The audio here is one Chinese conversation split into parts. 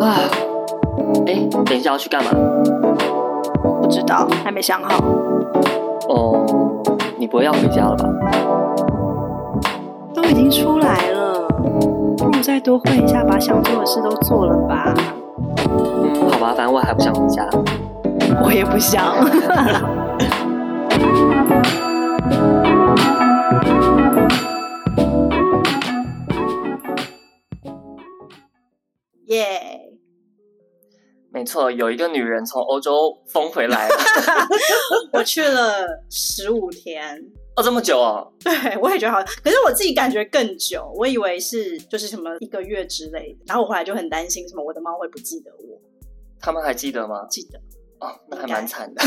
啊，哎，等一下要去干嘛？不知道，还没想好。哦，你不会要回家了吧？都已经出来了，不如再多混一下，把想做的事都做了吧。嗯，好吧，反正我还不想回家。我也不想。没错，有一个女人从欧洲疯回来了。我去了十五天。哦，这么久哦？对，我也觉得好，可是我自己感觉更久。我以为是就是什么一个月之类的，然后我回来就很担心，什么我的猫会不记得我。他们还记得吗？记得。哦，那还蛮惨的。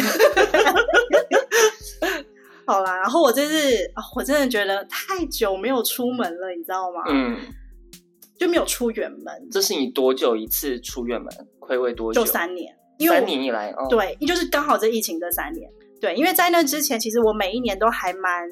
好啦，然后我这次，哦，我真的觉得太久没有出门了，你知道吗？嗯。就没有出远门。这是你多久一次出远门？睽违多久？就三年。因为三年以来，哦、对，就是刚好这疫情这三年。对，因为在那之前，其实我每一年都还蛮。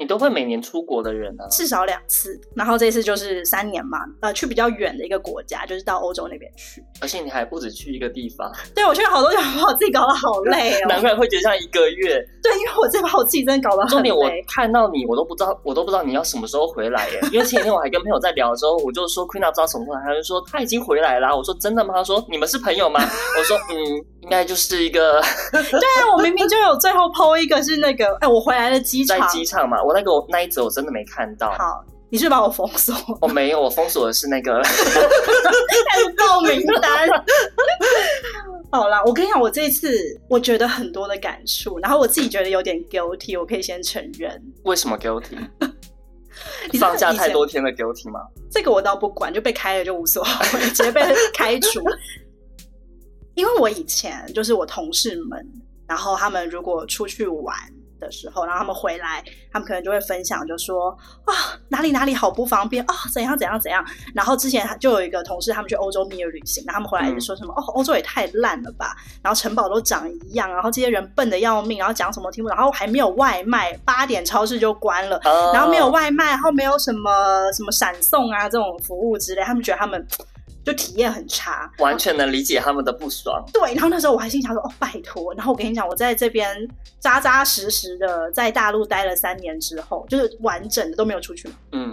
你都会每年出国的人呢、啊？至少两次，然后这次就是三年嘛，呃，去比较远的一个国家，就是到欧洲那边去。而且你还不止去一个地方。对，我去了好多地方，把我自己搞得好累哦。难怪会觉得像一个月。对，因为我这把我自己真的搞得很累。重点我看到你，我都不知道，我都不知道你要什么时候回来耶。因为前几天我还跟朋友在聊的时候，我就说 Queena 不知道什么时候来，他就说他已经回来了。我说真的吗？他说你们是朋友吗？我说嗯，应该就是一个。对啊，我明明就有最后 po 一个是那个，哎，我回来的机场，在机场嘛，我那个我那一则我真的没看到。好，你是，把我封锁？我没有，我封锁的是那个 报名单。好啦，我跟你讲，我这次我觉得很多的感触，然后我自己觉得有点 guilty，我可以先承认。为什么 guilty？你放假太多天的 guilty 吗？这个我倒不管，就被开了就无所谓，直接被开除。因为我以前就是我同事们，然后他们如果出去玩。的时候，然后他们回来，他们可能就会分享，就说啊哪里哪里好不方便啊，怎样怎样怎样。然后之前就有一个同事，他们去欧洲蜜月旅行，然后他们回来就说什么、嗯、哦，欧洲也太烂了吧，然后城堡都长一样，然后这些人笨的要命，然后讲什么听不懂，然后还没有外卖，八点超市就关了，哦、然后没有外卖，然后没有什么什么闪送啊这种服务之类，他们觉得他们。就体验很差，完全能理解他们的不爽。对，然后那时候我还心想说：“哦，拜托。”然后我跟你讲，我在这边扎扎实实的在大陆待了三年之后，就是完整的都没有出去。嗯，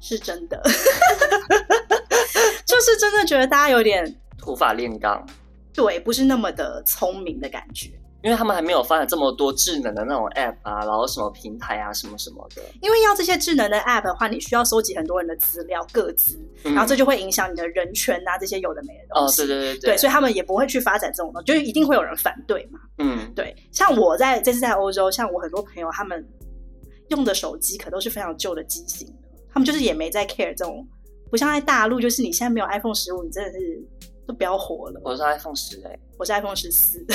是真的，就是真的觉得大家有点土法炼钢，对，不是那么的聪明的感觉。因为他们还没有发展这么多智能的那种 app 啊，然后什么平台啊，什么什么的。因为要这些智能的 app 的话，你需要收集很多人的资料、各资，嗯、然后这就会影响你的人权啊，这些有的没的东西。哦，对对对对。对，所以他们也不会去发展这种东西，就是一定会有人反对嘛。嗯，对。像我在这次在欧洲，像我很多朋友他们用的手机可都是非常旧的机型的，他们就是也没在 care 这种，不像在大陆，就是你现在没有 iPhone 十五，你真的是都不要活了。我是 iPhone 十哎，我是 iPhone 十四。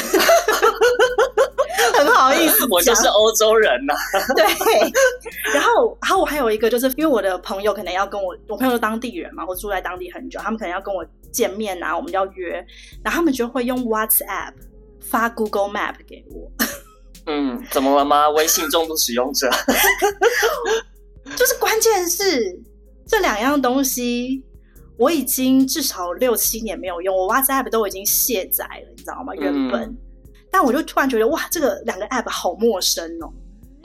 很好意思，我就是欧洲人呐、啊。对，然后，然后我还有一个，就是因为我的朋友可能要跟我，我朋友是当地人嘛，我住在当地很久，他们可能要跟我见面啊，我们要约，然后他们就会用 WhatsApp 发 Google Map 给我。嗯，怎么了吗？微信重度使用者。就是关键是这两样东西，我已经至少六七年没有用，我 WhatsApp 都已经卸载了，你知道吗？原本。嗯但我就突然觉得，哇，这个两个 app 好陌生哦，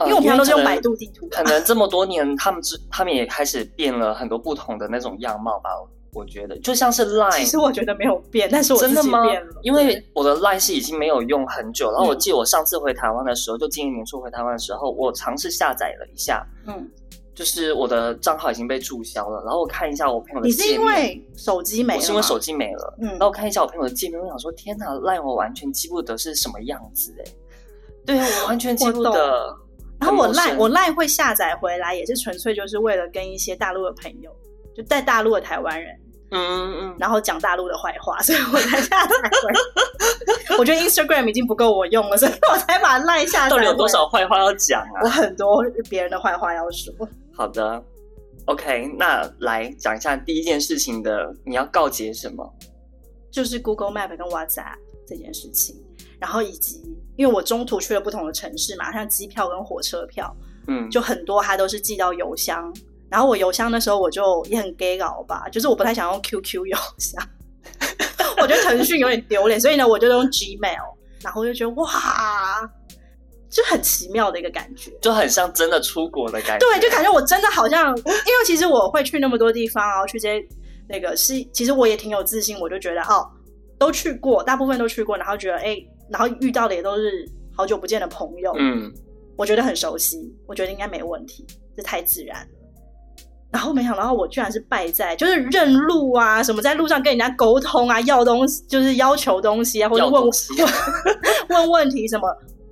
因为我平常都是用百度地图。可能这么多年，他们之他们也开始变了很多不同的那种样貌吧。我觉得就像是 Line，其实我觉得没有变，但是我。真的吗？因为我的 Line 是已经没有用很久，然后我记得我上次回台湾的时候，就今年年初回台湾的时候，我尝试下载了一下，嗯。就是我的账号已经被注销了，然后我看一下我朋友的。你是因为手机没了？我是因为手机没了。嗯，然后我看一下我朋友的界面，我想说，天哪，LINE 我完全记不得是什么样子哎。对啊，我完全记不得。然后我 LINE 我 LINE 会下载回来，也是纯粹就是为了跟一些大陆的朋友，就带大陆的台湾人，嗯嗯嗯，然后讲大陆的坏话，所以我才下载回来。我觉得 Instagram 已经不够我用了，所以我才把 LINE 下载。到底有多少坏话要讲啊？我很多别人的坏话要说。好的，OK，那来讲一下第一件事情的，你要告诫什么？就是 Google Map 跟 WhatsApp 这件事情，然后以及因为我中途去了不同的城市嘛，像机票跟火车票，嗯，就很多它都是寄到邮箱。然后我邮箱的时候我就也很 gay 搞吧，就是我不太想用 QQ 邮箱，我觉得腾讯有点丢脸，所以呢我就用 Gmail。然后我就觉得哇。就很奇妙的一个感觉，就很像真的出国的感觉。对，就感觉我真的好像，因为其实我会去那么多地方，然后去这些那个是，其实我也挺有自信，我就觉得哦，都去过，大部分都去过，然后觉得哎，然后遇到的也都是好久不见的朋友，嗯，我觉得很熟悉，我觉得应该没问题，这太自然了。然后没想到我居然是败在就是认路啊，什么在路上跟人家沟通啊，要东西就是要求东西啊，或者问 问问题什么。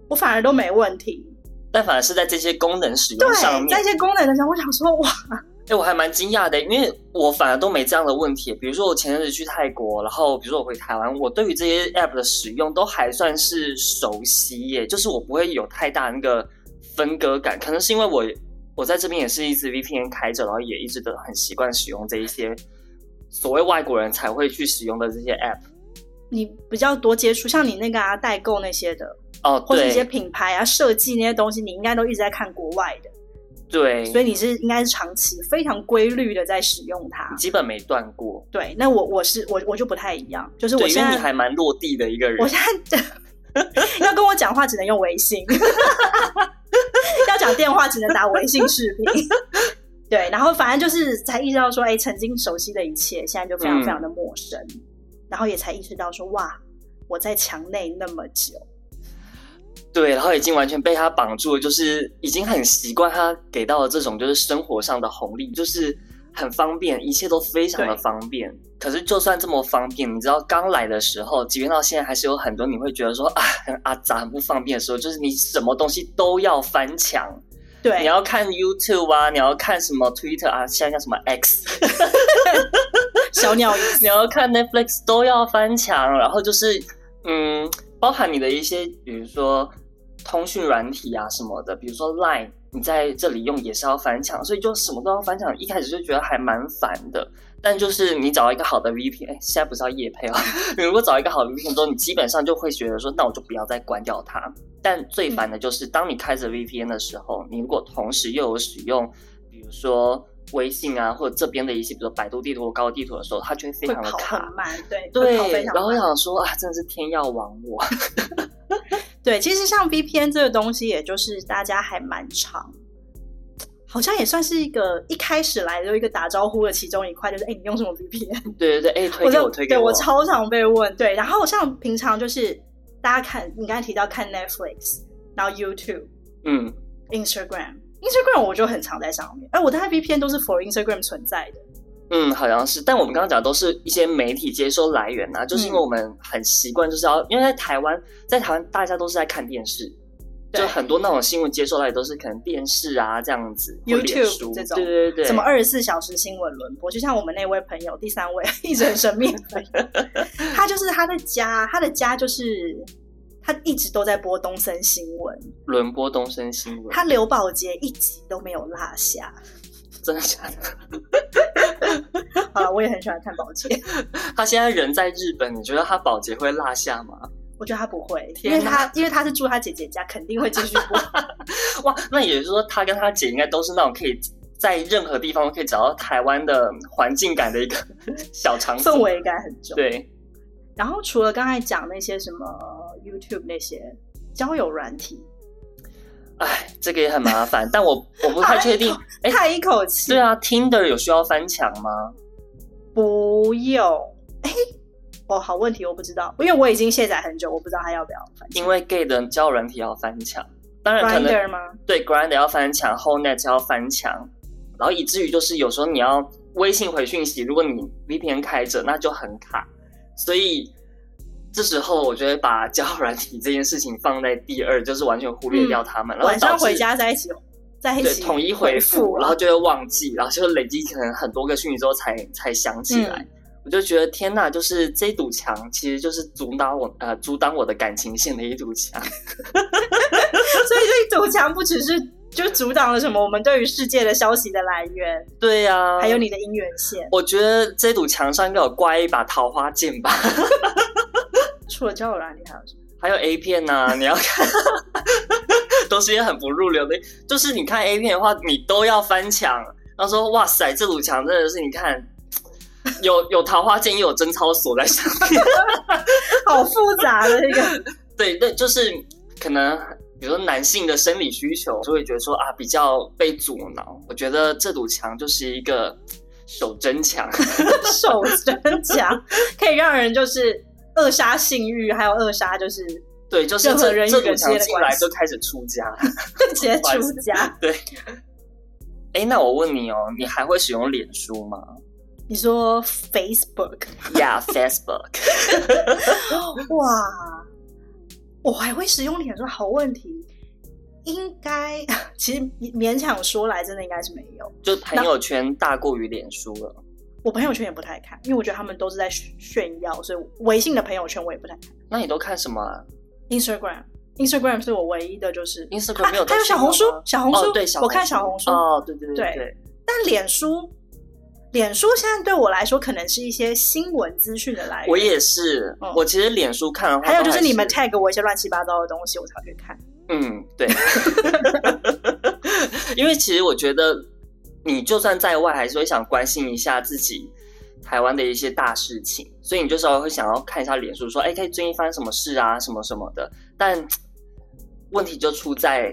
我反而都没问题，但反而是在这些功能使用上面，在这些功能的时候，我想说哇，哎、欸，我还蛮惊讶的，因为我反而都没这样的问题。比如说我前阵子去泰国，然后比如说我回台湾，我对于这些 app 的使用都还算是熟悉耶，就是我不会有太大那个分割感。可能是因为我我在这边也是一直 VPN 开着，然后也一直都很习惯使用这一些所谓外国人才会去使用的这些 app。你比较多接触，像你那个啊代购那些的。哦，或者一些品牌啊、设计那些东西，你应该都一直在看国外的，对，所以你是应该是长期非常规律的在使用它，基本没断过。对，那我我是我我就不太一样，就是我现在因为你还蛮落地的一个人，我现在 要跟我讲话只能用微信，要讲电话只能打微信视频，对，然后反正就是才意识到说，哎，曾经熟悉的一切，现在就非常非常的陌生，嗯、然后也才意识到说，哇，我在墙内那么久。对，然后已经完全被他绑住了，就是已经很习惯他给到的这种就是生活上的红利，就是很方便，一切都非常的方便。可是就算这么方便，你知道刚来的时候，即便到现在，还是有很多你会觉得说啊，很阿杂、很不方便的时候，就是你什么东西都要翻墙。对，你要看 YouTube 啊，你要看什么 Twitter 啊，现在叫什么 X，小鸟，你要看 Netflix 都要翻墙，然后就是嗯，包含你的一些，比如说。通讯软体啊什么的，比如说 Line，你在这里用也是要翻墙，所以就什么都要翻墙。一开始就觉得还蛮烦的，但就是你找一个好的 VPN，现在不是要夜配啊？你如果找一个好的 VPN 之后，你基本上就会觉得说，那我就不要再关掉它。但最烦的就是，当你开着 VPN 的时候，你如果同时又有使用，比如说微信啊，或者这边的一些，比如说百度地图或高地图的时候，它就会非常的卡，慢，对对。然后我想说啊，真的是天要亡我。对，其实像 VPN 这个东西，也就是大家还蛮长，好像也算是一个一开始来的一个打招呼的其中一块，就是哎，你用什么 VPN？对对对，哎，推给我，推给我。对，我超常被问。对，然后像平常就是大家看，你刚才提到看 Netflix，然后 YouTube，嗯，Instagram，Instagram 我就很常在上面。哎，我的 VPN 都是 for Instagram 存在的。嗯，好像是，但我们刚刚讲都是一些媒体接收来源呐、啊，就是因为我们很习惯，就是要、嗯、因为在台湾，在台湾大家都是在看电视，就很多那种新闻接收来都是可能电视啊这样子，YouTube 这种，对对对，什么二十四小时新闻轮播，就像我们那位朋友，第三位 一直很神秘 他就是他的家，他的家就是他一直都在播东森新闻，轮播东森新闻，他刘宝杰一集都没有落下。真的假的？好了，我也很喜欢看宝杰。他现在人在日本，你觉得他宝杰会落下吗？我觉得他不会，因为他因为他是住他姐姐家，肯定会继续播。哇，那也就是说，他跟他姐应该都是那种可以在任何地方都可以找到台湾的环境感的一个小场所，氛围感很重。对。然后除了刚才讲那些什么 YouTube 那些交友软体。哎，这个也很麻烦，但我 我不太确定。哎，叹一口气。对啊，Tinder 有需要翻墙吗？不用。哎，哦，好问题，我不知道，因为我已经卸载很久，我不知道他要不要翻墙。因为 Gay 的交友软体要翻墙，当然可能 Grindr 吗？对，Grindr 要翻墙，Hornet 要翻墙，然后以至于就是有时候你要微信回讯息，如果你 VPN 开着，那就很卡，所以。这时候，我觉得把交友软体这件事情放在第二，就是完全忽略掉他们。嗯、然后晚上回家在一起，在一起统一回复，然后就会忘记，然后就累积可能很多个讯息之后才才想起来。嗯、我就觉得天哪，就是这堵墙其实就是阻挡我呃阻挡我的感情线的一堵墙。所以这堵墙不只是就阻挡了什么我们对于世界的消息的来源，对呀、啊，还有你的姻缘线。我觉得这堵墙上应该有挂一把桃花剑吧。除了交友软体，还有什么？还有 A 片呐、啊，你要看，都是一些很不入流的。就是你看 A 片的话，你都要翻墙。然后说哇塞，这堵墙真的是你看，有有桃花剑，又有贞操锁在上面，好复杂的一个。对对，就是可能比如说男性的生理需求，就会觉得说啊比较被阻挠。我觉得这堵墙就是一个守真墙，守真墙可以让人就是扼杀性欲，还有扼杀就是 对，就是这人这堵墙进来就开始出家，直接出家，对。哎，那我问你哦，你还会使用脸书吗？你说 Facebook？Yeah，Facebook。哇，我还会使用脸书？好问题，应该其实勉强说来，真的应该是没有。就朋友圈大过于脸书了。我朋友圈也不太看，因为我觉得他们都是在炫耀，所以微信的朋友圈我也不太看。那你都看什么啊？Instagram。Instagram 是我唯一的，就是 Instagram 没有。还有小红书，小红书，哦、对，我看小红书。哦，对对对对。对但脸书，脸书现在对我来说，可能是一些新闻资讯的来源。我也是，嗯、我其实脸书看的话，还有就是你们 tag 我一些乱七八糟的东西，我才会看。嗯，对。因为其实我觉得，你就算在外，还是会想关心一下自己台湾的一些大事情，所以你就稍微会想要看一下脸书，说，哎，可以最近发生什么事啊，什么什么的，但。问题就出在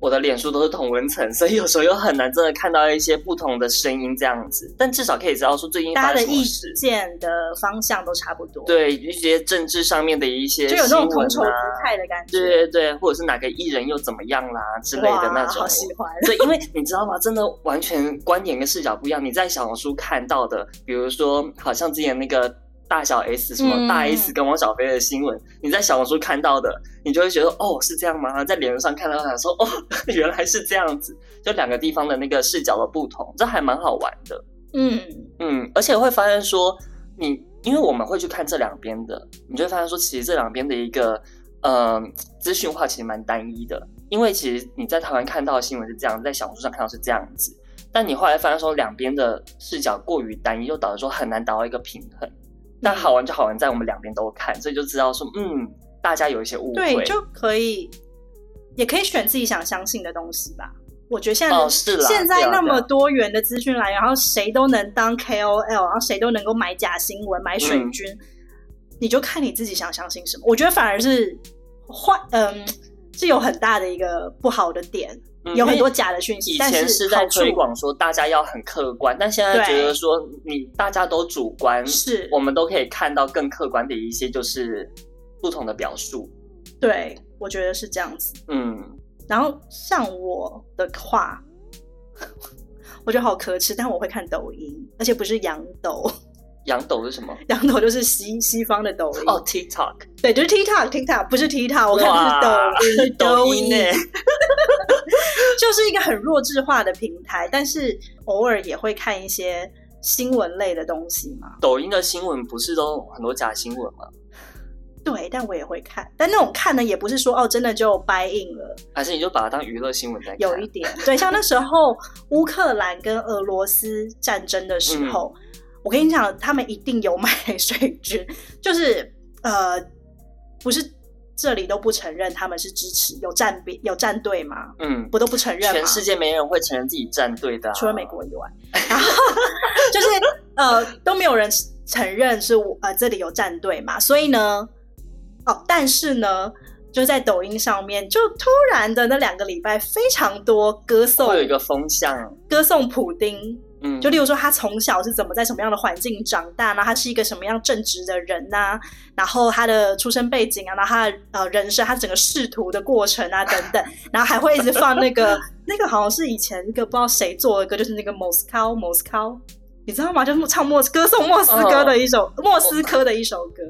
我的脸书都是同文层，所以有时候又很难真的看到一些不同的声音这样子。但至少可以知道说最近发生什么事，意见的方向都差不多。对一些政治上面的一些新闻啊，就有那种同仇敌忾的感觉。对对对，或者是哪个艺人又怎么样啦之类的那种。好喜欢。对，因为你知道吗？真的完全观点跟视角不一样。你在小红书看到的，比如说好像之前那个。大小 S 什么大 S 跟汪小菲的新闻，嗯、你在小红书看到的，你就会觉得哦是这样吗？在脸书上看到他说哦 原来是这样子，就两个地方的那个视角的不同，这还蛮好玩的。嗯嗯，而且会发现说你，因为我们会去看这两边的，你就会发现说其实这两边的一个呃资讯化其实蛮单一的，因为其实你在台湾看到的新闻是这样，在小红书上看到是这样子，但你后来发现说两边的视角过于单一，又导致说很难达到一个平衡。但好玩就好玩在我们两边都看，所以就知道说，嗯，大家有一些误会，对，就可以，也可以选自己想相信的东西吧。我觉得现在、哦、是现在那么多元的资讯来源，然后谁都能当 KOL，然后谁都能够买假新闻、买水军，嗯、你就看你自己想相信什么。我觉得反而是坏，嗯，是有很大的一个不好的点。有很多假的讯息，以前是在推广说大家要很客观，但现在觉得说你大家都主观，是我们都可以看到更客观的一些就是不同的表述。对，我觉得是这样子。嗯，然后像我的话，我觉得好可耻，但我会看抖音，而且不是洋抖。洋抖是什么？洋抖就是西西方的抖音哦，TikTok。对，就是 TikTok，TikTok 不是 TikTok，我看的是抖音，抖音呢。就是一个很弱智化的平台，但是偶尔也会看一些新闻类的东西嘛。抖音的新闻不是都很多假新闻吗？对，但我也会看，但那种看呢，也不是说哦，真的就 buy in 了，还是你就把它当娱乐新闻在看？有一点，对，像那时候乌克兰跟俄罗斯战争的时候，嗯、我跟你讲，他们一定有买水军，就是呃，不是。这里都不承认他们是支持有战兵有战队吗？嗯，不都不承认吗？全世界没人会承认自己战队的，啊，除了美国以外。然后就是呃都没有人承认是我呃这里有战队嘛，所以呢，哦，但是呢，就在抖音上面，就突然的那两个礼拜非常多歌颂，会有一个风向歌颂普丁。嗯，就例如说他从小是怎么在什么样的环境长大呢？他是一个什么样正直的人呐、啊？然后他的出生背景啊，然后他的呃人生，他整个仕途的过程啊等等，然后还会一直放那个 那个好像是以前一个不知道谁做的歌，就是那个莫斯科莫斯科，你知道吗？就是唱莫歌颂莫斯科的一首、哦、莫斯科的一首歌，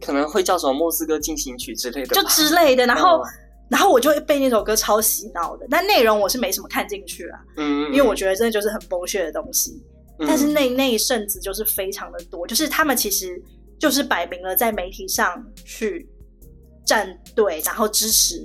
可能会叫什么莫斯科进行曲之类的，就之类的，然后。哦然后我就会被那首歌超洗脑的，但内容我是没什么看进去啊，嗯，因为我觉得真的就是很 bullshit 的东西。嗯、但是那那一阵子就是非常的多，就是他们其实就是摆明了在媒体上去站队，然后支持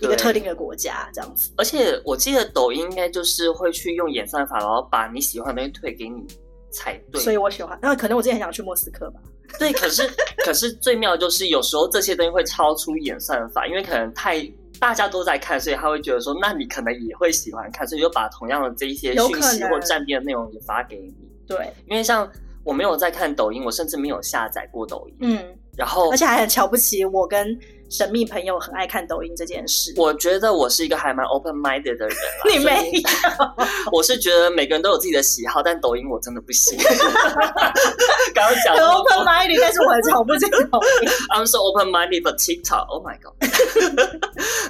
一个特定的国家这样子。而且我记得抖音应该就是会去用演算法，然后把你喜欢的东西推给你才对。所以我喜欢，那可能我之前很想去莫斯科吧。对，可是可是最妙的就是有时候这些东西会超出演算法，因为可能太大家都在看，所以他会觉得说，那你可能也会喜欢看，所以就把同样的这一些讯息或站边的内容也发给你。对，因为像我没有在看抖音，我甚至没有下载过抖音。嗯，然后而且还很瞧不起我跟。神秘朋友很爱看抖音这件事，我觉得我是一个还蛮 open minded 的人。你没有？我是觉得每个人都有自己的喜好，但抖音我真的不行。刚刚讲很 open minded，但是我很瞧不起抖音。I'm so open minded for TikTok. Oh my god！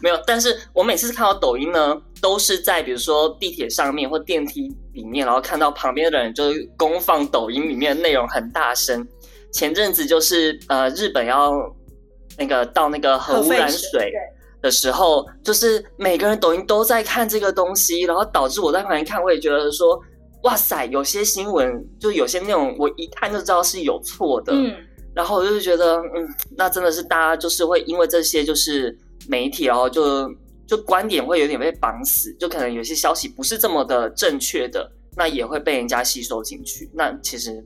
没有，但是我每次看到抖音呢，都是在比如说地铁上面或电梯里面，然后看到旁边的人就是公放抖音里面的内容很大声。前阵子就是呃，日本要。那个倒那个核污染水的时候，就是每个人抖音都在看这个东西，然后导致我在旁边看，我也觉得说，哇塞，有些新闻就有些内容，我一看就知道是有错的。嗯，然后我就觉得，嗯，那真的是大家就是会因为这些就是媒体，然后就就观点会有点被绑死，就可能有些消息不是这么的正确的，那也会被人家吸收进去，那其实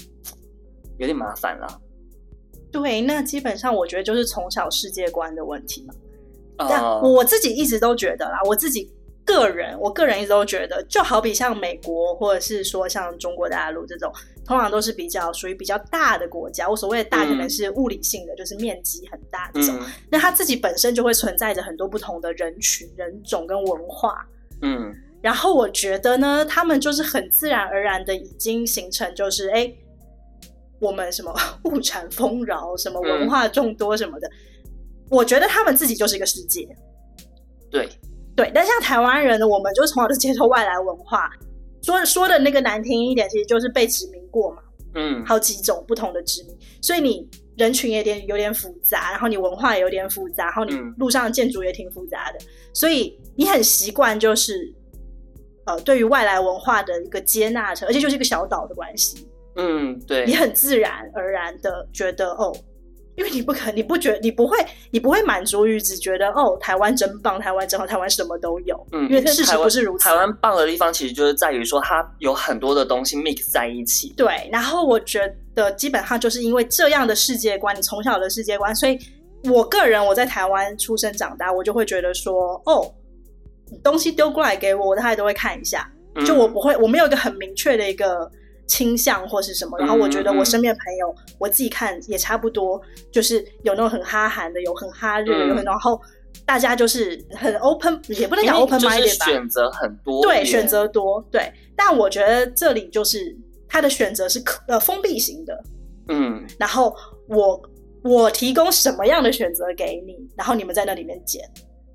有点麻烦了。对，那基本上我觉得就是从小世界观的问题嘛。但我自己一直都觉得啦，我自己个人，我个人一直都觉得，就好比像美国，或者是说像中国大陆这种，通常都是比较属于比较大的国家。我所谓的大，可能是物理性的，嗯、就是面积很大这种。嗯、那它自己本身就会存在着很多不同的人群、人种跟文化。嗯。然后我觉得呢，他们就是很自然而然的已经形成，就是哎。我们什么 物产丰饶，什么文化众多什么的，嗯、我觉得他们自己就是一个世界。对。对，但像台湾人呢，我们就从小就接受外来文化，说说的那个难听一点，其实就是被殖民过嘛。嗯，好几种不同的殖民，所以你人群也有点有点复杂，然后你文化也有点复杂，然后你路上的建筑也挺复杂的，嗯、所以你很习惯就是呃，对于外来文化的一个接纳，而且就是一个小岛的关系。嗯，对，你很自然而然的觉得哦，因为你不可能，你不觉，你不会，你不会满足于只觉得哦，台湾真棒，台湾真好，台湾什么都有。嗯，因为事实不是如此。台湾棒的地方其实就是在于说，它有很多的东西 mix 在一起。对，然后我觉得基本上就是因为这样的世界观，你从小的世界观，所以我个人我在台湾出生长大，我就会觉得说，哦，东西丢过来给我，我大概都会看一下，就我不会，我没有一个很明确的一个。倾向或是什么，然后我觉得我身边的朋友，嗯、我自己看也差不多，就是有那种很哈韩的，有很哈日，的、有很然后大家就是很 open，也不能讲 open minded 吧，选择很多，对，选择多，对。但我觉得这里就是他的选择是可呃封闭型的，嗯。然后我我提供什么样的选择给你，然后你们在那里面捡，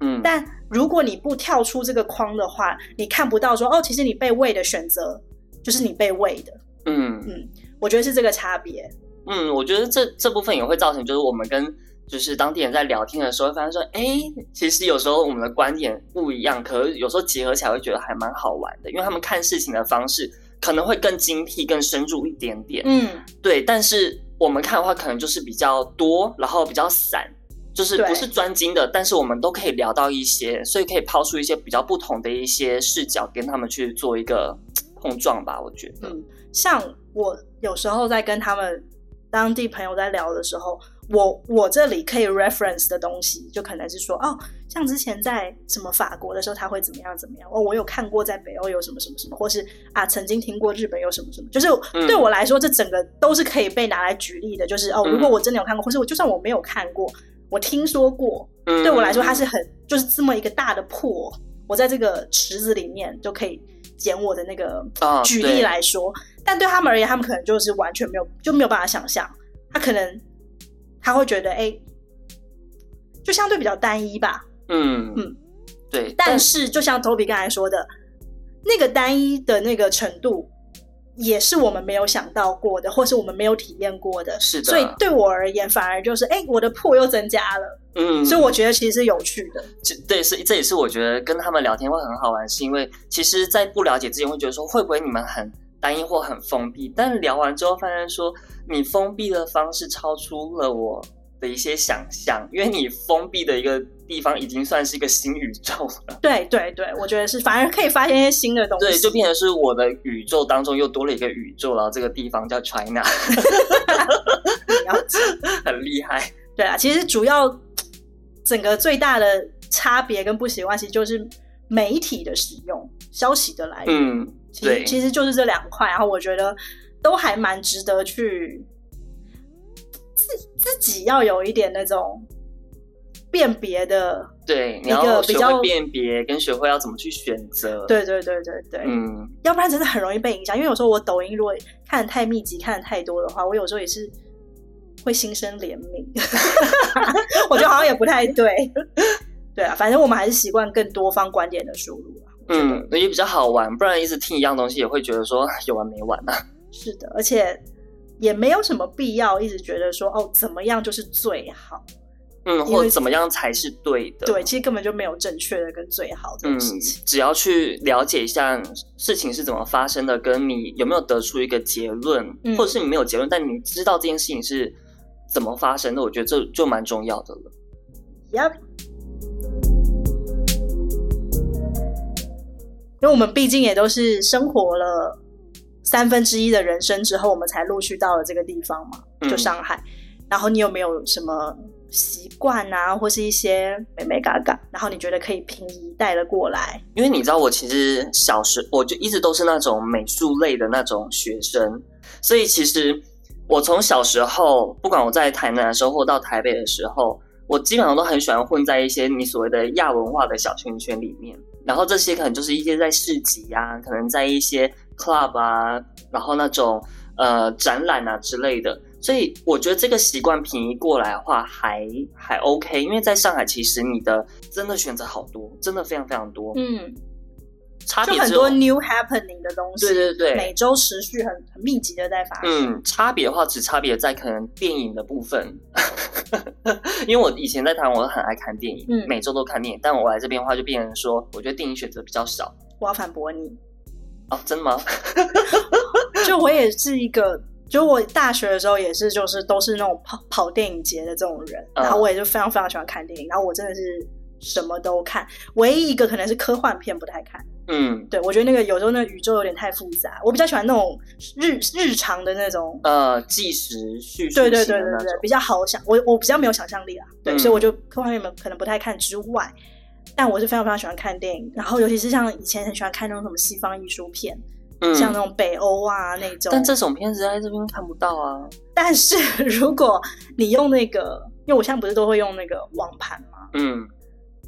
嗯。但如果你不跳出这个框的话，你看不到说哦，其实你被喂的选择就是你被喂的。嗯嗯，我觉得是这个差别。嗯，我觉得这这部分也会造成，就是我们跟就是当地人在聊天的时候，会发现说，哎，其实有时候我们的观点不一样，可是有时候结合起来会觉得还蛮好玩的，因为他们看事情的方式可能会更精辟、更深入一点点。嗯，对。但是我们看的话，可能就是比较多，然后比较散，就是不是专精的，但是我们都可以聊到一些，所以可以抛出一些比较不同的一些视角，跟他们去做一个 碰撞吧。我觉得。嗯像我有时候在跟他们当地朋友在聊的时候，我我这里可以 reference 的东西，就可能是说，哦，像之前在什么法国的时候，他会怎么样怎么样？哦，我有看过在北欧有什么什么什么，或是啊，曾经听过日本有什么什么，就是对我来说，这整个都是可以被拿来举例的。就是哦，如果我真的有看过，或是我就算我没有看过，我听说过，对我来说，它是很就是这么一个大的破，我在这个池子里面就可以捡我的那个举例来说。哦但对他们而言，他们可能就是完全没有，就没有办法想象。他可能他会觉得，哎、欸，就相对比较单一吧。嗯嗯，对。但是，就像 Toby 刚才说的，那个单一的那个程度，也是我们没有想到过的，或是我们没有体验过的。是的。所以对我而言，反而就是，哎、欸，我的破又增加了。嗯。所以我觉得其实是有趣的。这对是这也是我觉得跟他们聊天会很好玩，是因为其实，在不了解之前，会觉得说，会不会你们很。单一或很封闭，但聊完之后发现说，你封闭的方式超出了我的一些想象，因为你封闭的一个地方已经算是一个新宇宙了。对对对，我觉得是，反而可以发现一些新的东西。对，就变成是我的宇宙当中又多了一个宇宙，然后这个地方叫 China，很厉害。对啊，其实主要整个最大的差别跟不习惯，其实就是媒体的使用、消息的来源。嗯，对，其实其实就是这两块。然后我觉得都还蛮值得去自自己要有一点那种辨别的。对，你要学会辨别，跟学会要怎么去选择。对对对对对，嗯，要不然真的很容易被影响。因为有时候我抖音如果看得太密集、看得太多的话，我有时候也是会心生怜悯。我觉得好像也不太对。对啊，反正我们还是习惯更多方观点的输入啊。嗯，也比较好玩，不然一直听一样东西也会觉得说有完没完啊。是的，而且也没有什么必要一直觉得说哦，怎么样就是最好。嗯，或者怎么样才是对的？对，其实根本就没有正确的跟最好的事情。嗯，只要去了解一下事情是怎么发生的，跟你有没有得出一个结论，嗯，或者是你没有结论，但你知道这件事情是怎么发生的，我觉得这就蛮重要的了。Yep，因为我们毕竟也都是生活了三分之一的人生之后，我们才陆续到了这个地方嘛，就上海。嗯，然后你有没有什么？习惯啊，或是一些美美嘎嘎，然后你觉得可以平移带了过来？因为你知道，我其实小时我就一直都是那种美术类的那种学生，所以其实我从小时候，不管我在台南的时候或到台北的时候，我基本上都很喜欢混在一些你所谓的亚文化的小圈圈里面。然后这些可能就是一些在市集啊，可能在一些 club 啊，然后那种呃展览啊之类的。所以我觉得这个习惯平移过来的话还还 OK，因为在上海其实你的真的选择好多，真的非常非常多。嗯，差别就很多 new happening 的东西。对对对，每周持续很很密集的在发生。嗯，差别的话只差别在可能电影的部分，因为我以前在台湾我很爱看电影，嗯，每周都看电影，但我来这边的话就变成说，我觉得电影选择比较少。我要反驳你。哦，真的吗？就我也是一个。就我大学的时候也是，就是都是那种跑跑电影节的这种人，然后我也就非常非常喜欢看电影，然后我真的是什么都看，唯一一个可能是科幻片不太看。嗯，对，我觉得那个有时候那个宇宙有点太复杂，我比较喜欢那种日日常的那种呃纪实叙述。对对对对对，比较好想，我我比较没有想象力啊，对，嗯、所以我就科幻片可能不太看之外，但我是非常非常喜欢看电影，然后尤其是像以前很喜欢看那种什么西方艺术片。嗯、像那种北欧啊那种，但这种片子在这边看不到啊。但是 如果你用那个，因为我现在不是都会用那个网盘吗？嗯，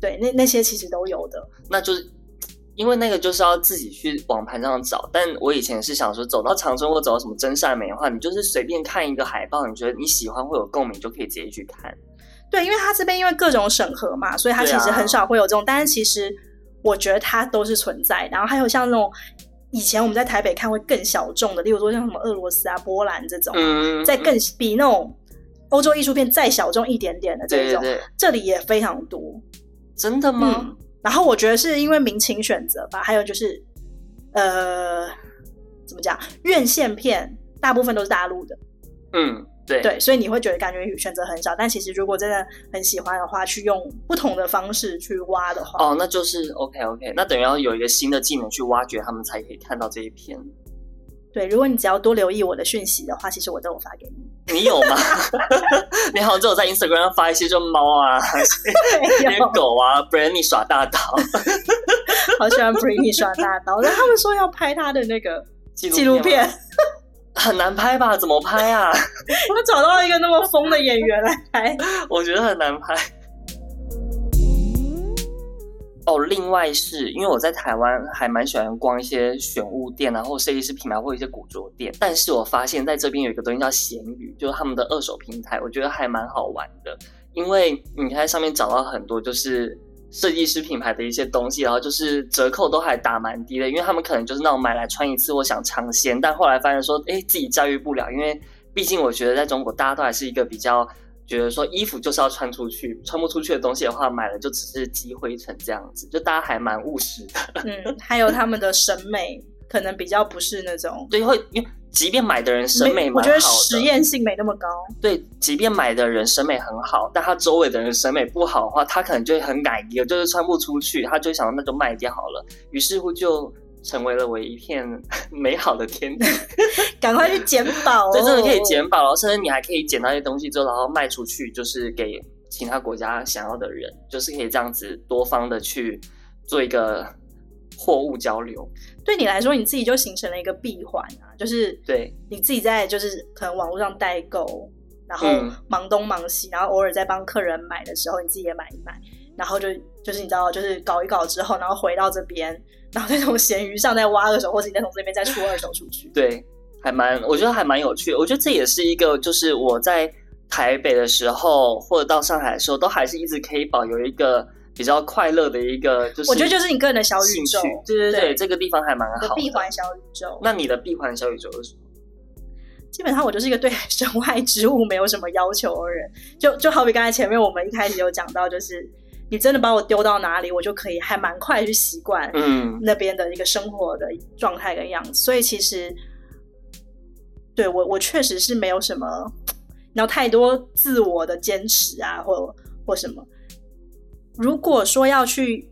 对，那那些其实都有的。那就是因为那个就是要自己去网盘上找。但我以前是想说，走到长春或走到什么真善美的话，你就是随便看一个海报，你觉得你喜欢会有共鸣，就可以直接去看。对，因为他这边因为各种审核嘛，所以他其实很少会有这种。啊、但是其实我觉得它都是存在。然后还有像那种。以前我们在台北看会更小众的，例如说像什么俄罗斯啊、波兰这种，嗯，再更比那种欧洲艺术片再小众一点点的这种，对对对，这里也非常多。真的吗？嗯，然后我觉得是因为民情选择吧，还有就是呃，怎么讲，院线片大部分都是大陆的，嗯。对，对，所以你会觉得感觉选择很少，但其实如果真的很喜欢的话，去用不同的方式去挖的话，哦，那就是 OK OK，那等于要有一个新的技能去挖掘他们，才可以看到这一篇。对，如果你只要多留意我的讯息的话，其实我都有发给你。你有吗？你好像只有在 Instagram 上发一些，就猫啊，连狗啊，Britney 耍大刀，好喜欢 Britney 耍大刀。然后他们说要拍他的那个纪录片。很难拍吧？怎么拍啊？我找到一个那么疯的演员来拍，我觉得很难拍。哦，另外是因为我在台湾还蛮喜欢逛一些选物店然后设计师品牌或一些古着店，但是我发现在这边有一个东西叫闲鱼，就是他们的二手平台，我觉得还蛮好玩的，因为你在上面找到很多就是。设计师品牌的一些东西，然后就是折扣都还打蛮低的，因为他们可能就是那种买来穿一次，我想尝鲜，但后来发现说，哎，自己驾驭不了，因为毕竟我觉得在中国，大家都还是一个比较觉得说衣服就是要穿出去，穿不出去的东西的话，买了就只是积灰尘这样子，就大家还蛮务实的。嗯，还有他们的审美可能比较不是那种，对，会因为。即便买的人审美蛮好的，我觉得实验性没那么高。对，即便买的人审美很好，但他周围的人审美不好的话，他可能就会很改一，就是穿不出去，他就想那就卖掉好了。于是乎就成为了我一片美好的天地。赶快去捡宝，哦对，真的可以捡宝，然后甚至你还可以捡到一些东西之后，然后卖出去，就是给其他国家想要的人，就是可以这样子多方的去做一个货物交流。对你来说，你自己就形成了一个闭环啊，就是对你自己在就是可能网络上代购，然后忙东忙西，然后偶尔在帮客人买的时候，你自己也买一买。然后就就是你知道，就是搞一搞之后，然后回到这边，然后再从闲鱼上再挖二手，或者你再从这边再出二手出去。对，还蛮，我觉得还蛮有趣的。我觉得这也是一个，就是我在台北的时候，或者到上海的时候，都还是一直可以保有一个比较快乐的一个，就是我觉得就是你个人的小宇宙。对对对，对，这个地方还蛮好的。闭环小宇宙。那你的闭环小宇宙是什么？基本上我就是一个对身外之物没有什么要求的人，就就好比刚才前面我们一开始有讲到，就是。你真的把我丢到哪里，我就可以还蛮快去习惯，嗯，那边的一个生活的状态跟样子。嗯、所以其实，对我我确实是没有什么，然后太多自我的坚持啊，或或什么。如果说要去，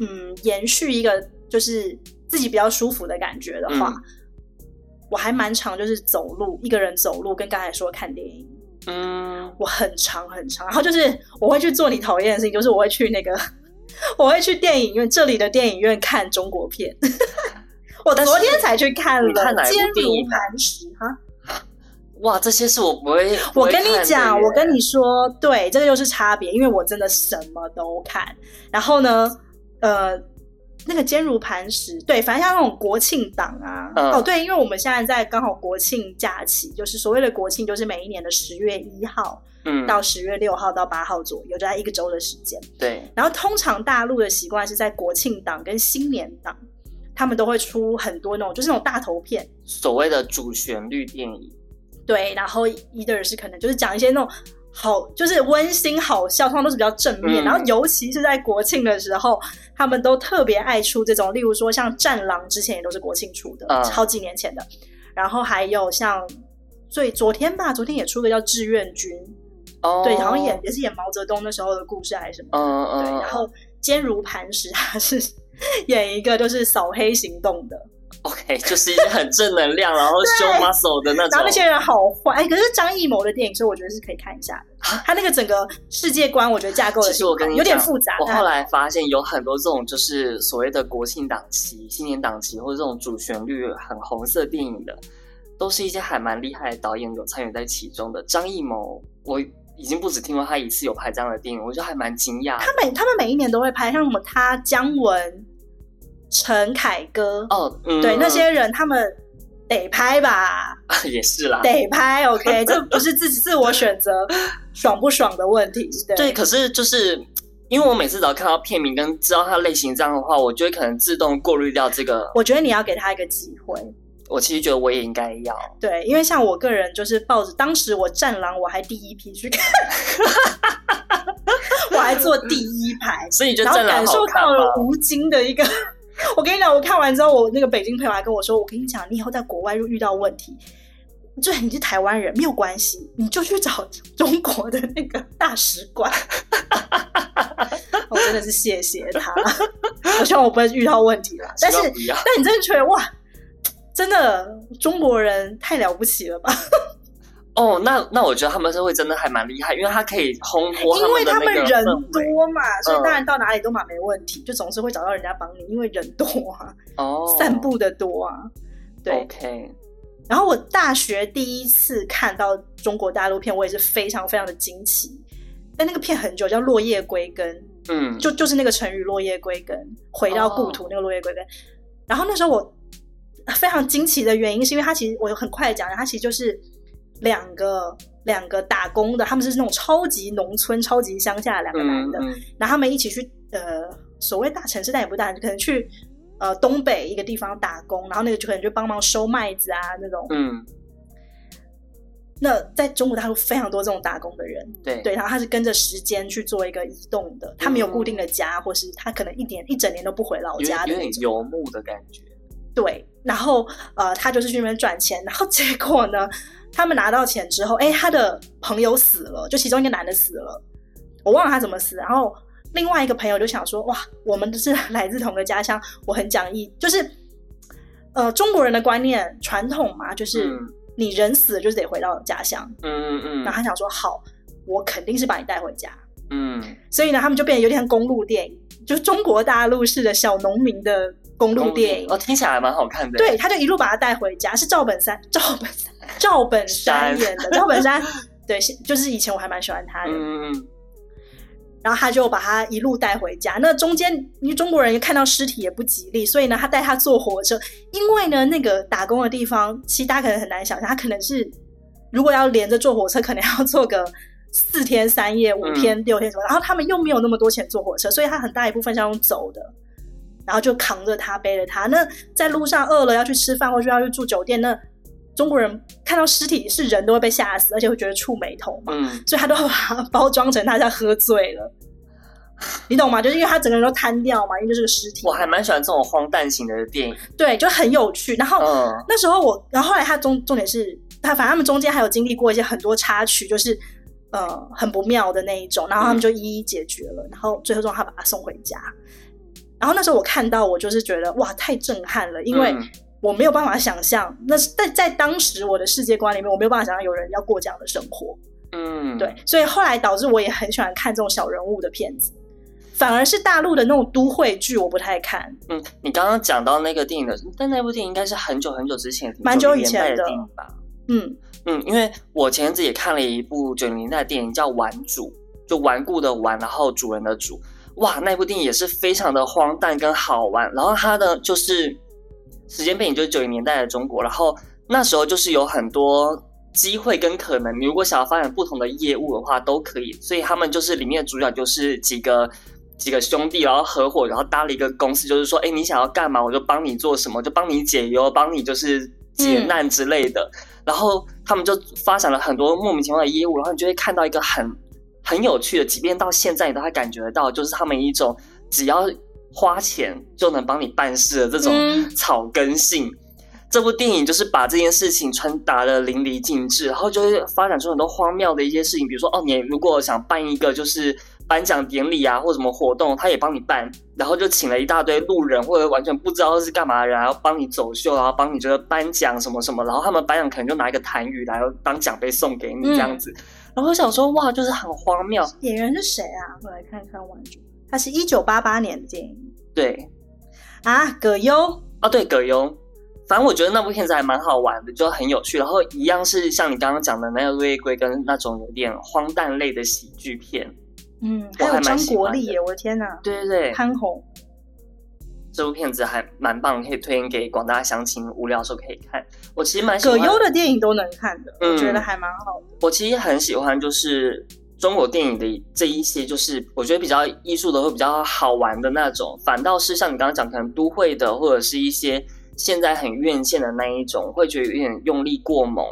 嗯，延续一个就是自己比较舒服的感觉的话，嗯、我还蛮常就是走路，一个人走路，跟刚才说看电影。嗯，我很长很长，然后就是我会去做你讨厌的事情，就是我会去那个，我会去电影院，这里的电影院看中国片。我昨天才去看了《坚如磐石》哈。哇，这些是我不会。我跟你讲，我跟你说，对，这个就是差别，因为我真的什么都看。然后呢，呃。那个坚如磐石，对，反正像那种国庆档啊，嗯、哦，对，因为我们现在在刚好国庆假期，就是所谓的国庆，就是每一年的十月一号，嗯，到十月六号到八号左右，就在一个周的时间。对，然后通常大陆的习惯是在国庆档跟新年档，他们都会出很多那种，就是那种大头片，所谓的主旋律电影。对，然后 either 是可能就是讲一些那种。好，就是温馨好笑，通常都是比较正面。嗯、然后，尤其是在国庆的时候，他们都特别爱出这种，例如说像《战狼》之前也都是国庆出的，嗯、好几年前的。然后还有像最昨天吧，昨天也出个叫《志愿军》，哦，对，好像演也是演毛泽东那时候的故事还是什么？嗯嗯。对，然后坚如磐石，他是 演一个就是扫黑行动的。OK，就是一些很正能量，然后 show muscle 的那种。然后那些人好坏，哎，可是张艺谋的电影，所以我觉得是可以看一下的。他那个整个世界观，我觉得架构的其实我跟你有点复杂。我后来发现有很多这种就是所谓的国庆档期、新年档期，或者这种主旋律很红色电影的，都是一些还蛮厉害的导演有参与在其中的。张艺谋，我已经不止听过他一次有拍这样的电影，我觉得还蛮惊讶。他每他们每一年都会拍，像什么他姜文。陈凯歌哦，嗯、对那些人，他们得拍吧？也是啦，得拍。OK，这不是自己自我选择 爽不爽的问题。对，对，可是就是因为我每次只要看到片名跟知道它类型这样的话，我就会可能自动过滤掉这个。我觉得你要给他一个机会。我其实觉得我也应该要。对，因为像我个人就是抱着，当时我《战狼》我还第一批去看，我还坐第一排，所以就然后感受到了吴京的一个。我跟你讲，我看完之后，我那个北京朋友还跟我说：“我跟你讲，你以后在国外又遇到问题，就你是台湾人没有关系，你就去找中国的那个大使馆。”我真的是谢谢他，我希望我不会遇到问题了。但是，但你真的觉得哇，真的中国人太了不起了吧？哦，那那我觉得他们是会真的还蛮厉害，因为他可以烘托。因为他们人多嘛，所以当然到哪里都嘛没问题，嗯、就总是会找到人家帮你，因为人多啊，哦，散步的多啊，对。OK。然后我大学第一次看到中国大陆片，我也是非常非常的惊奇。但那个片很久，叫《落叶归根》，嗯，就就是那个成语“落叶归根”，回到故土那个“落叶归根”。哦、然后那时候我非常惊奇的原因，是因为他其实我很快讲，他其实就是。两个两个打工的，他们是那种超级农村、超级乡下的两个男的，嗯嗯、然后他们一起去呃所谓大城市，但也不大，可能去呃东北一个地方打工，然后那个就可能就帮忙收麦子啊那种。嗯。那在中国大陆非常多这种打工的人，对对，然后他是跟着时间去做一个移动的，他没有固定的家，嗯、或是他可能一年一整年都不回老家的，有点游牧的感觉。对，然后呃，他就是去那边赚钱，然后结果呢？他们拿到钱之后，哎，他的朋友死了，就其中一个男的死了，我忘了他怎么死。然后另外一个朋友就想说，哇，我们是来自同个家乡，我很讲义，就是呃中国人的观念传统嘛，就是你人死了就是得回到家乡，嗯嗯嗯。然后他想说，好，我肯定是把你带回家。嗯，所以呢，他们就变得有点像公路电影，就是中国大陆式的小农民的公路电影。哦，听起来还蛮好看的。对，他就一路把他带回家，是赵本山，赵本山，赵本山演的。赵本山，对，就是以前我还蛮喜欢他的。嗯嗯。然后他就把他一路带回家。那中间，因为中国人看到尸体也不吉利，所以呢，他带他坐火车。因为呢，那个打工的地方，其实大家可能很难想象，他可能是如果要连着坐火车，可能要坐个。四天三夜、五天六天什么，然后他们又没有那么多钱坐火车，所以他很大一部分是要用走的，然后就扛着他，背着他。那在路上饿了要去吃饭，或者要去住酒店，那中国人看到尸体是人都会被吓死，而且会觉得触眉头嘛，嗯、所以他都会把它 包装成他在喝醉了，你懂吗？就是因为他整个人都瘫掉嘛，因为就是个尸体。我还蛮喜欢这种荒诞型的电影，对，就很有趣。然后、嗯、那时候我，然后后来他重重点是他，反正他们中间还有经历过一些很多插曲，就是。呃，很不妙的那一种，然后他们就一一解决了，嗯、然后最后让他把他送回家。然后那时候我看到，我就是觉得哇，太震撼了，因为我没有办法想象，那是在在当时我的世界观里面，我没有办法想象有人要过这样的生活。嗯，对，所以后来导致我也很喜欢看这种小人物的片子，反而是大陆的那种都会剧我不太看。嗯，你刚刚讲到那个电影的，但那部电影应该是很久很久之前，蛮久以前的电影吧？嗯。嗯，因为我前阵子也看了一部九零年代的电影，叫《顽主》，就顽固的顽，然后主人的主。哇，那部电影也是非常的荒诞跟好玩。然后它的就是时间背景就是九零年代的中国，然后那时候就是有很多机会跟可能，你如果想要发展不同的业务的话都可以。所以他们就是里面的主角就是几个几个兄弟，然后合伙，然后搭了一个公司，就是说，哎，你想要干嘛，我就帮你做什么，就帮你解忧，帮你就是解难之类的。嗯然后他们就发展了很多莫名其妙的业务，然后你就会看到一个很很有趣的，即便到现在你都还感觉得到，就是他们一种只要花钱就能帮你办事的这种草根性。嗯、这部电影就是把这件事情传达的淋漓尽致，然后就会发展出很多荒谬的一些事情，比如说哦，你如果想办一个就是。颁奖典礼啊，或什么活动，他也帮你办，然后就请了一大堆路人，或者完全不知道是干嘛的人，然后帮你走秀，然后帮你这个颁奖什么什么，然后他们颁奖可能就拿一个痰盂来当奖杯送给你这样子，嗯、然后我想说哇，就是很荒谬。演员是谁啊？我来看看完，他是一九八八年的电影。对，啊，葛优啊，对，葛优。反正我觉得那部片子还蛮好玩的，就很有趣，然后一样是像你刚刚讲的那个《落叶归根》那种有点荒诞类的喜剧片。嗯，还有张国立耶！我的天哪，对对对，潘虹，这部片子还蛮棒，可以推荐给广大乡亲，无聊的时候可以看。我其实蛮喜欢葛优的电影都能看的，嗯、我觉得还蛮好的。我其实很喜欢，就是中国电影的这一些，就是我觉得比较艺术的或比较好玩的那种，反倒是像你刚刚讲，可能都会的或者是一些现在很院线的那一种，会觉得有点用力过猛，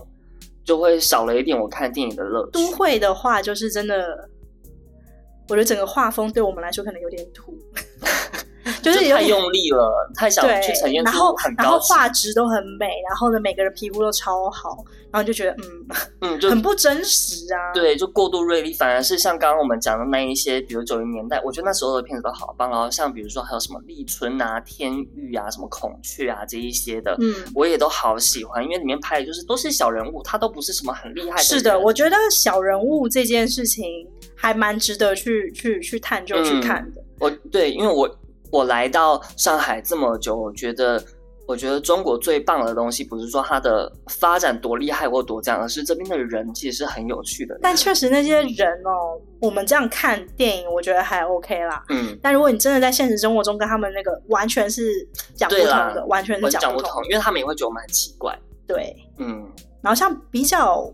就会少了一点我看电影的乐趣。都会的话，就是真的。我觉得整个画风对我们来说可能有点土，就是太用力了，太想去呈现出很高，然后然后画质都很美，然后呢，每个人皮肤都超好，然后就觉得嗯嗯，就很不真实啊。对，就过度锐利，反而是像刚刚我们讲的那一些，比如九零年代，我觉得那时候的片子都好棒。然后像比如说还有什么立春啊、天域啊、什么孔雀啊这一些的，嗯，我也都好喜欢，因为里面拍的就是都是小人物，他都不是什么很厉害的。是的，我觉得小人物这件事情。还蛮值得去去去探究去看的。嗯、我对，因为我我来到上海这么久，我觉得我觉得中国最棒的东西不是说它的发展多厉害或多这样，而是这边的人其实是很有趣的。但确实那些人哦，我们这样看电影，我觉得还 OK 啦。嗯。但如果你真的在现实生活中跟他们那个完全是讲不同的，完全是讲不同，因为他们也会觉得我们很奇怪。对，嗯。然后像比较。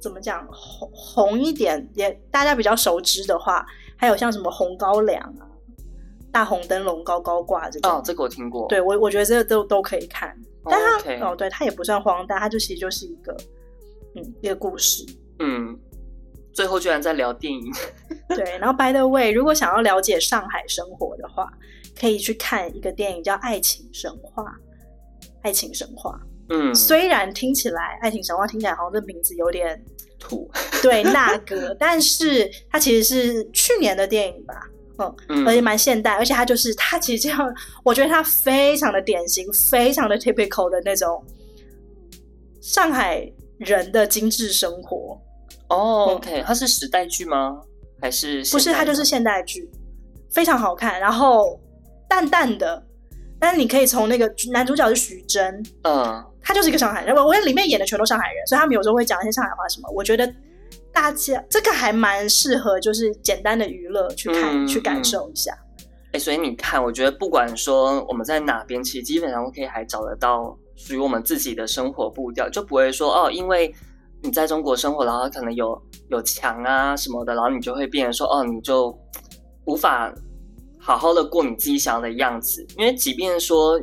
怎么讲红红一点也大家比较熟知的话，还有像什么红高粱啊，大红灯笼高高挂这种哦，这个我听过。对我我觉得这个都都可以看，但它 Okay. 哦，对它也不算荒诞，它就其实就是一个嗯一个故事。嗯，最后居然在聊电影。对，然后 by the way，如果想要了解上海生活的话，可以去看一个电影叫《爱情神话》。爱情神话。嗯，虽然听起来《爱情神话》听起来好像这名字有点土，对那个，但是它其实是去年的电影吧，嗯，嗯，而且蛮现代，而且他就是他其实这样，我觉得他非常的典型，非常的 typical 的那种上海人的精致生活。哦，OK，它是时代剧吗？还是不是？它就是现代剧，非常好看，然后淡淡的，但是你可以从那个男主角是徐峥，嗯，他就是一个上海人，我我里面演的全都上海人，所以他们有时候会讲一些上海话什么。我觉得大家这个还蛮适合，就是简单的娱乐去看、嗯、去感受一下。哎、欸，所以你看，我觉得不管说我们在哪边，其实基本上都可以还找得到属于我们自己的生活步调，就不会说哦，因为。你在中国生活，然后可能有有墙啊什么的，然后你就会变成说，哦，你就无法好好的过你自己想要的样子。因为即便说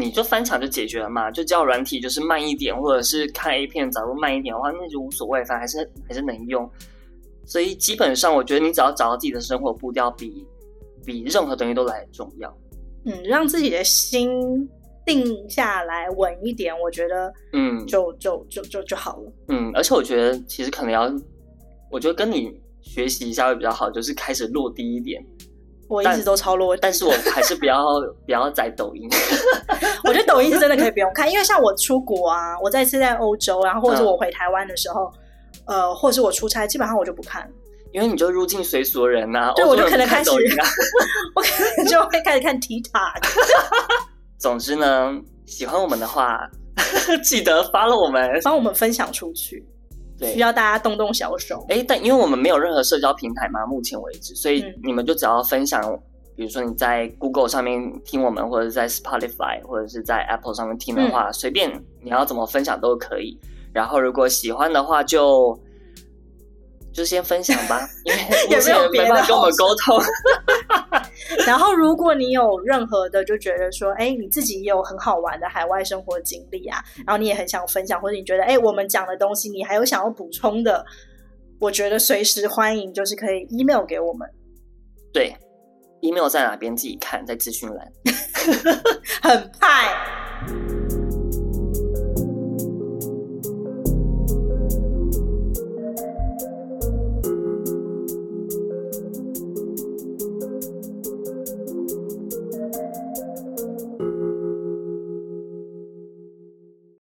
你就翻墙就解决了嘛，就叫软体就是慢一点，或者是看 A 片找路慢一点的话，那就无所谓，反正还是还是能用。所以基本上，我觉得你只要找到自己的生活步调，比比任何东西都来得重要。嗯，让自己的心。定下来稳一点，我觉得，嗯，就就就就就好了。嗯，而且我觉得其实可能要，我觉得跟你学习一下会比较好，就是开始落地一点。我一直都超落地，但是我还是不要 不要载抖音。我觉得抖音是真的可以不用看，因为像我出国啊，我再次在欧洲，然后或者是我回台湾的时候，嗯、呃，或者是我出差，基本上我就不看，因为你就入境随俗人呐、啊。对，我就可能开始，我可能就会开始看 TikTok。总之呢，喜欢我们的话，记得 follow 我们，帮我们分享出去。对，需要大家动动小手。哎，但因为我们没有任何社交平台嘛，目前为止，所以你们就只要分享，嗯、比如说你在 Google 上面听我们，或者在 Spotify，或者是在 Apple 上面听的话，嗯、随便你要怎么分享都可以。然后如果喜欢的话就，就就先分享吧，因为 有别的跟我们沟通。然后，如果你有任何的就觉得说，哎，你自己也有很好玩的海外生活经历啊，然后你也很想分享，或者你觉得，哎，我们讲的东西你还有想要补充的，我觉得随时欢迎，就是可以 email 给我们。对，email 在哪边自己看，在资讯栏。很派。